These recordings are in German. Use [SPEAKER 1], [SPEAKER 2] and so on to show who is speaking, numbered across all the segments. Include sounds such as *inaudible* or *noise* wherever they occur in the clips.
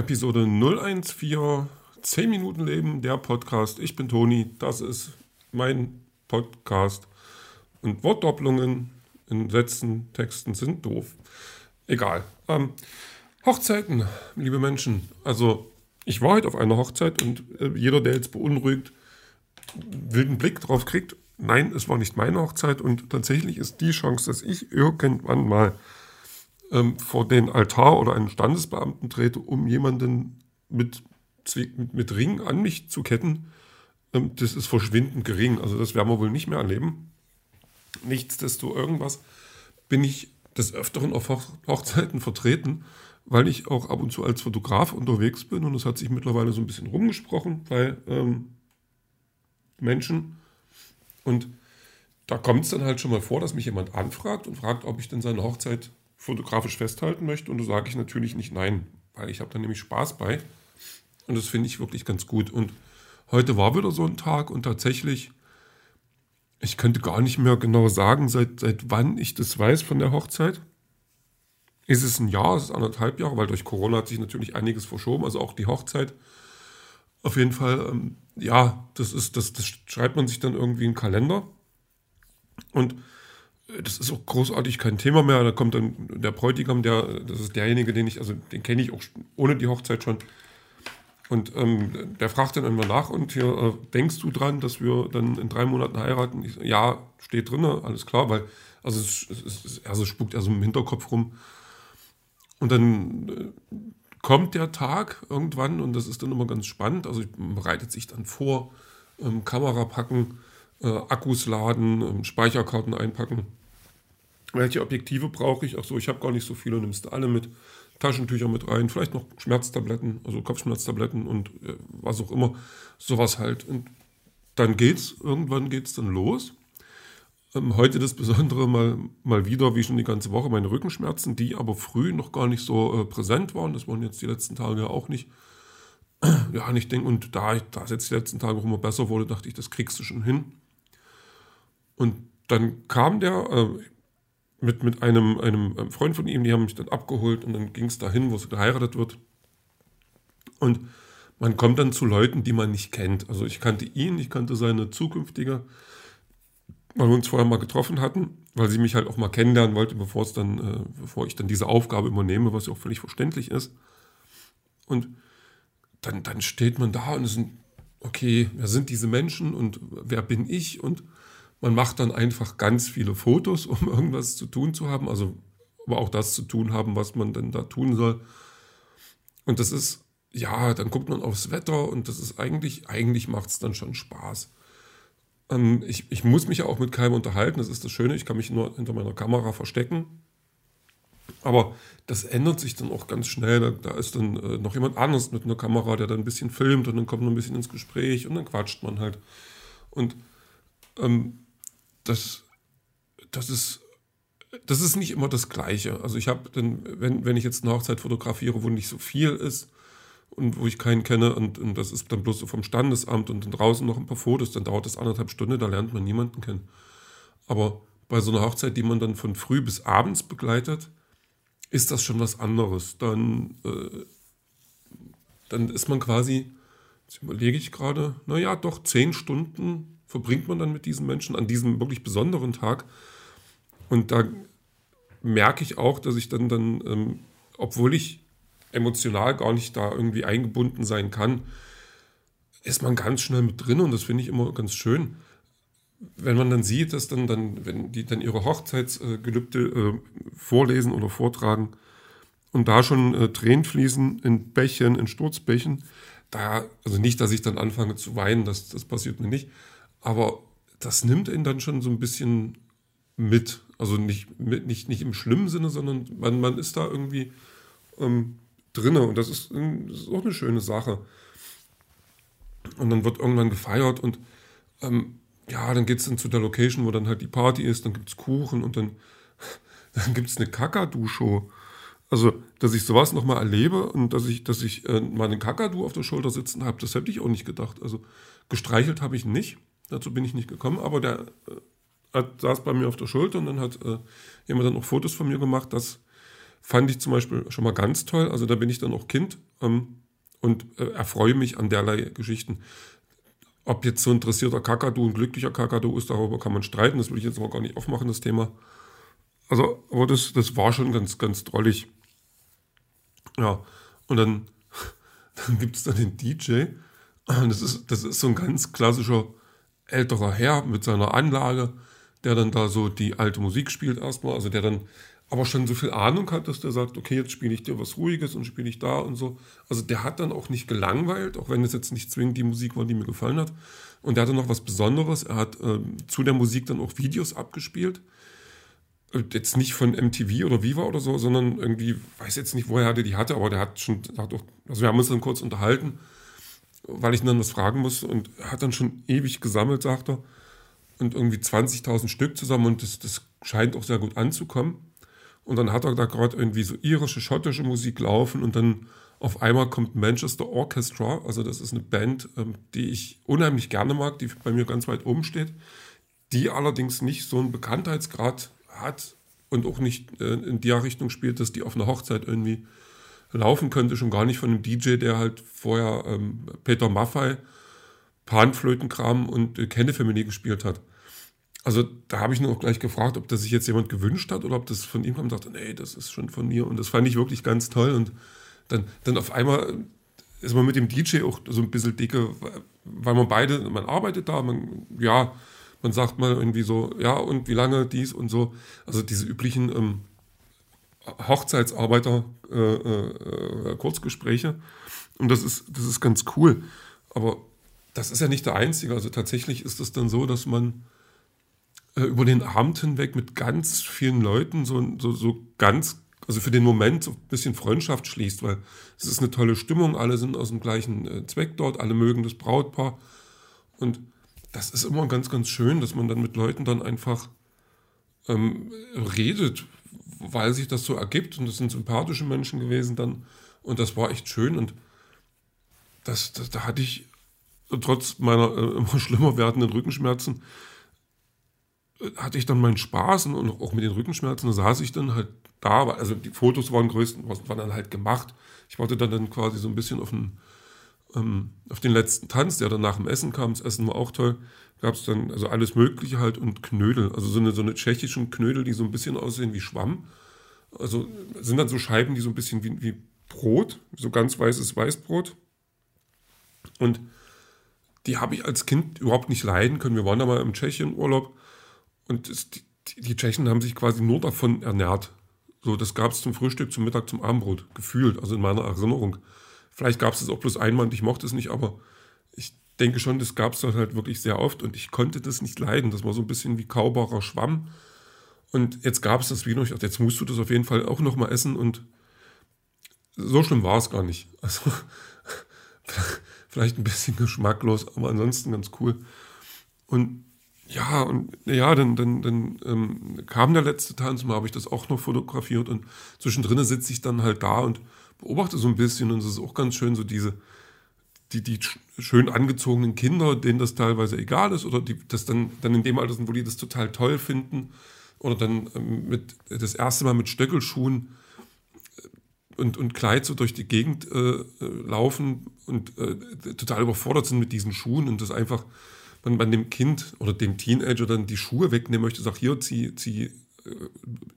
[SPEAKER 1] Episode 014, 10 Minuten Leben, der Podcast. Ich bin Toni, das ist mein Podcast. Und Wortdopplungen in Sätzen, Texten sind doof. Egal. Ähm, Hochzeiten, liebe Menschen. Also, ich war heute auf einer Hochzeit und äh, jeder, der jetzt beunruhigt, wilden Blick drauf kriegt. Nein, es war nicht meine Hochzeit und tatsächlich ist die Chance, dass ich irgendwann mal ähm, vor den Altar oder einen Standesbeamten trete, um jemanden mit, mit, mit Ring an mich zu ketten, ähm, das ist verschwindend gering. Also das werden wir wohl nicht mehr erleben. Nichtsdestotrotz irgendwas bin ich des Öfteren auf Hochzeiten vertreten, weil ich auch ab und zu als Fotograf unterwegs bin und es hat sich mittlerweile so ein bisschen rumgesprochen bei ähm, Menschen und da kommt es dann halt schon mal vor, dass mich jemand anfragt und fragt, ob ich denn seine Hochzeit fotografisch festhalten möchte. Und da sage ich natürlich nicht nein, weil ich habe da nämlich Spaß bei. Und das finde ich wirklich ganz gut. Und heute war wieder so ein Tag und tatsächlich, ich könnte gar nicht mehr genau sagen, seit, seit wann ich das weiß von der Hochzeit. Ist es ein Jahr, ist es anderthalb Jahre, weil durch Corona hat sich natürlich einiges verschoben, also auch die Hochzeit. Auf jeden Fall, ähm, ja, das ist, das, das schreibt man sich dann irgendwie in den Kalender. Und das ist auch großartig kein Thema mehr. Da kommt dann der Bräutigam, der, das ist derjenige, den ich, also den kenne ich auch ohne die Hochzeit schon. Und ähm, der fragt dann immer nach und hier, äh, denkst du dran, dass wir dann in drei Monaten heiraten? Ich, ja, steht drin, alles klar, weil, also es, es, es, also spuckt er so im Hinterkopf rum. Und dann äh, kommt der Tag irgendwann und das ist dann immer ganz spannend. Also man bereitet sich dann vor, ähm, Kamera packen, äh, Akkus laden, ähm, Speicherkarten einpacken welche Objektive brauche ich? Ach so, ich habe gar nicht so viele, nimmst du alle mit. Taschentücher mit rein, vielleicht noch Schmerztabletten, also Kopfschmerztabletten und äh, was auch immer, sowas halt. Und dann geht's, irgendwann geht's dann los. Ähm, heute das Besondere mal, mal wieder, wie schon die ganze Woche, meine Rückenschmerzen, die aber früh noch gar nicht so äh, präsent waren. Das waren jetzt die letzten Tage ja auch nicht. *clears throat* Ja, und ich denke, und da, es jetzt die letzten Tage auch immer besser wurde, dachte ich, das kriegst du schon hin. Und dann kam der, äh, mit, mit einem, einem Freund von ihm, die haben mich dann abgeholt und dann ging es dahin, wo sie geheiratet wird. Und man kommt dann zu Leuten, die man nicht kennt. Also ich kannte ihn, ich kannte seine zukünftige, weil wir uns vorher mal getroffen hatten, weil sie mich halt auch mal kennenlernen wollte, bevor es dann, äh, bevor ich dann diese Aufgabe übernehme, was ja auch völlig verständlich ist. Und dann, dann steht man da und es sind, okay, wer sind diese Menschen und wer bin ich und man macht dann einfach ganz viele Fotos, *laughs* um irgendwas zu tun zu haben, also aber auch das zu tun haben, was man denn da tun soll. Und das ist, ja, dann guckt man aufs Wetter und das ist eigentlich, eigentlich macht es dann schon Spaß. Ähm, ich, ich muss mich ja auch mit keinem unterhalten, das ist das Schöne, ich kann mich nur hinter meiner Kamera verstecken. Aber das ändert sich dann auch ganz schnell. Da, da ist dann äh, noch jemand anderes mit einer Kamera, der dann ein bisschen filmt und dann kommt man ein bisschen ins Gespräch und dann quatscht man halt. Und ähm, das, das ist das ist nicht immer das Gleiche. Also ich habe dann, wenn, wenn ich jetzt eine Hochzeit fotografiere, wo nicht so viel ist und wo ich keinen kenne und, und das ist dann bloß so vom Standesamt und dann draußen noch ein paar Fotos, dann dauert das anderthalb Stunden, da lernt man niemanden kennen. Aber bei so einer Hochzeit, die man dann von früh bis abends begleitet, ist das schon was anderes. Dann, äh, dann ist man quasi, jetzt überlege ich gerade, naja, doch zehn Stunden verbringt man dann mit diesen Menschen an diesem wirklich besonderen Tag. Und da merke ich auch, dass ich dann, dann ähm, obwohl ich emotional gar nicht da irgendwie eingebunden sein kann, ist man ganz schnell mit drin und das finde ich immer ganz schön. Wenn man dann sieht, dass dann, dann wenn die dann ihre Hochzeitsgelübde äh, vorlesen oder vortragen und da schon äh, Tränen fließen in Bächen, in Sturzbächen, da, also nicht, dass ich dann anfange zu weinen, das, das passiert mir nicht, aber das nimmt ihn dann schon so ein bisschen mit. Also nicht, nicht, nicht im schlimmen Sinne, sondern man, man ist da irgendwie ähm, drinne und das ist, das ist auch eine schöne Sache. Und dann wird irgendwann gefeiert und ähm, ja, dann geht es dann zu der Location, wo dann halt die Party ist, dann gibt es Kuchen und dann, *laughs* dann gibt es eine Kakadu-Show. Also, dass ich sowas nochmal erlebe und dass ich, dass ich äh, mal einen Kakadu auf der Schulter sitzen habe, das hätte ich auch nicht gedacht. Also, gestreichelt habe ich nicht. Dazu bin ich nicht gekommen, aber der äh, saß bei mir auf der Schulter und dann hat äh, jemand dann auch Fotos von mir gemacht. Das fand ich zum Beispiel schon mal ganz toll. Also da bin ich dann auch Kind ähm, und äh, erfreue mich an derlei Geschichten. Ob jetzt so ein interessierter Kakadu ein glücklicher Kakadu ist, darüber kann man streiten. Das will ich jetzt aber gar nicht aufmachen, das Thema. Also, aber das, das war schon ganz, ganz drollig. Ja, und dann, *laughs* dann gibt es dann den DJ. Das ist, das ist so ein ganz klassischer älterer Herr mit seiner Anlage, der dann da so die alte Musik spielt erstmal. Also der dann aber schon so viel Ahnung hat, dass der sagt, okay, jetzt spiele ich dir was Ruhiges und spiele ich da und so. Also der hat dann auch nicht gelangweilt, auch wenn es jetzt nicht zwingend die Musik war, die mir gefallen hat. Und der hatte noch was Besonderes. Er hat äh, zu der Musik dann auch Videos abgespielt. Äh, jetzt nicht von MTV oder Viva oder so, sondern irgendwie, weiß jetzt nicht, woher er die hatte, aber der hat schon, hat auch, also wir haben uns dann kurz unterhalten, weil ich ihn dann was fragen musste und hat dann schon ewig gesammelt, sagt er. Und irgendwie 20.000 Stück zusammen und das, das scheint auch sehr gut anzukommen. Und dann hat er da gerade irgendwie so irische, schottische Musik laufen und dann auf einmal kommt Manchester Orchestra, also das ist eine Band, ähm, die ich unheimlich gerne mag, die bei mir ganz weit oben steht, die allerdings nicht so einen Bekanntheitsgrad hat und auch nicht äh, in der Richtung spielt, dass die auf einer Hochzeit irgendwie laufen könnte, schon gar nicht von einem DJ, der halt vorher ähm, Peter Maffei, Panflötenkram und äh, Kennefamily gespielt hat. Also da habe ich nur auch gleich gefragt, ob das sich jetzt jemand gewünscht hat oder ob das von ihm kam und dachte, nee, das ist schon von mir. Und das fand ich wirklich ganz toll. Und dann, dann auf einmal ist man mit dem DJ auch so ein bisschen dicke, weil man beide, man arbeitet da, man, ja, man sagt mal irgendwie so, ja, und wie lange dies und so. Also diese üblichen ähm, Hochzeitsarbeiter äh, äh, Kurzgespräche. Und das ist, das ist ganz cool. Aber das ist ja nicht der einzige. Also tatsächlich ist es dann so, dass man äh, über den Abend hinweg mit ganz vielen Leuten so, so, so ganz, also für den Moment so ein bisschen Freundschaft schließt, weil es ist eine tolle Stimmung, alle sind aus dem gleichen äh, Zweck dort, alle mögen das Brautpaar. Und das ist immer ganz, ganz schön, dass man dann mit Leuten dann einfach ähm, redet, weil sich das so ergibt. Und das sind sympathische Menschen gewesen dann. Und das war echt schön. Und das, das da hatte ich trotz meiner äh, immer schlimmer werdenden Rückenschmerzen hatte ich dann meinen Spaß und auch mit den Rückenschmerzen, da saß ich dann halt da, also die Fotos waren größten, waren dann halt gemacht. Ich warte dann, dann quasi so ein bisschen auf den, ähm, auf den letzten Tanz, der dann nach dem Essen kam. Das Essen war auch toll. Gab es dann also alles Mögliche halt und Knödel, also so eine, so eine tschechischen Knödel, die so ein bisschen aussehen wie Schwamm. Also sind dann so Scheiben, die so ein bisschen wie, wie Brot, so ganz weißes Weißbrot. Und die habe ich als Kind überhaupt nicht leiden können. Wir waren da mal im Tschechien-Urlaub und es, die, die, Tschechen haben sich quasi nur davon ernährt. So, das gab es zum Frühstück, zum Mittag, zum Abendbrot, gefühlt, also in meiner Erinnerung. Vielleicht gab es es auch bloß einmal und ich mochte es nicht, aber ich denke schon, das gab es dort halt wirklich sehr oft und ich konnte das nicht leiden. Das war so ein bisschen wie kaubarer Schwamm. Und jetzt gab es das Wiener. Ich dachte, jetzt musst du das auf jeden Fall auch nochmal essen und so schlimm war es gar nicht. *laughs* Also vielleicht ein bisschen geschmacklos, aber ansonsten ganz cool. Und ja, und ja, dann, dann, dann ähm, kam der letzte Tanz, mal habe ich das auch noch fotografiert und zwischendrin sitze ich dann halt da und beobachte so ein bisschen und es ist auch ganz schön, so diese, die, die schön angezogenen Kinder, denen das teilweise egal ist oder die das dann, dann in dem Alter sind, wo die das total toll finden oder dann ähm, mit, das erste Mal mit Stöckelschuhen äh, und, und Kleid so durch die Gegend äh, äh, laufen und äh, total überfordert sind mit diesen Schuhen und das einfach man, man dem Kind oder dem Teenager dann die Schuhe wegnehmen möchte, sagt, hier, zieh, zieh äh,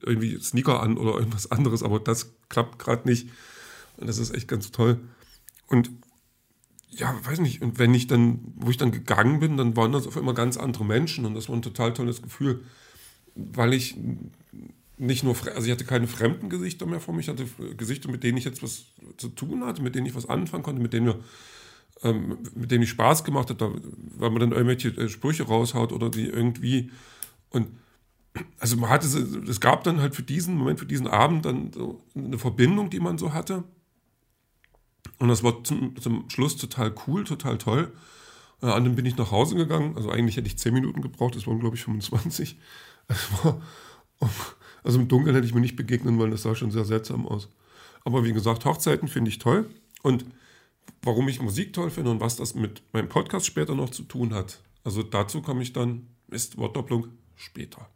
[SPEAKER 1] irgendwie Sneaker an oder irgendwas anderes, aber das klappt gerade nicht. Und das ist echt ganz toll. Und ja, weiß nicht, und wenn ich dann, wo ich dann gegangen bin, dann waren das auf einmal ganz andere Menschen und das war ein total tolles Gefühl, weil ich nicht nur, also ich hatte keine fremden Gesichter mehr vor mich, ich hatte Gesichter, mit denen ich jetzt was zu tun hatte, mit denen ich was anfangen konnte, mit denen wir ähm, mit dem ich Spaß gemacht hat, weil man dann irgendwelche äh, Sprüche raushaut oder die irgendwie und also man hatte es gab dann halt für diesen Moment, für diesen Abend dann so eine Verbindung, die man so hatte. Und das war zum, zum Schluss total cool, total toll. Äh, an dem bin ich nach Hause gegangen. Also eigentlich hätte ich 10 Minuten gebraucht, das waren glaube ich 25. War, *laughs* also im Dunkeln hätte ich mir nicht begegnen wollen, das sah schon sehr seltsam aus. Aber wie gesagt, Hochzeiten finde ich toll. Und warum ich Musik toll finde und was das mit meinem Podcast später noch zu tun hat. Also dazu komme ich dann, ist Wortdopplung, später.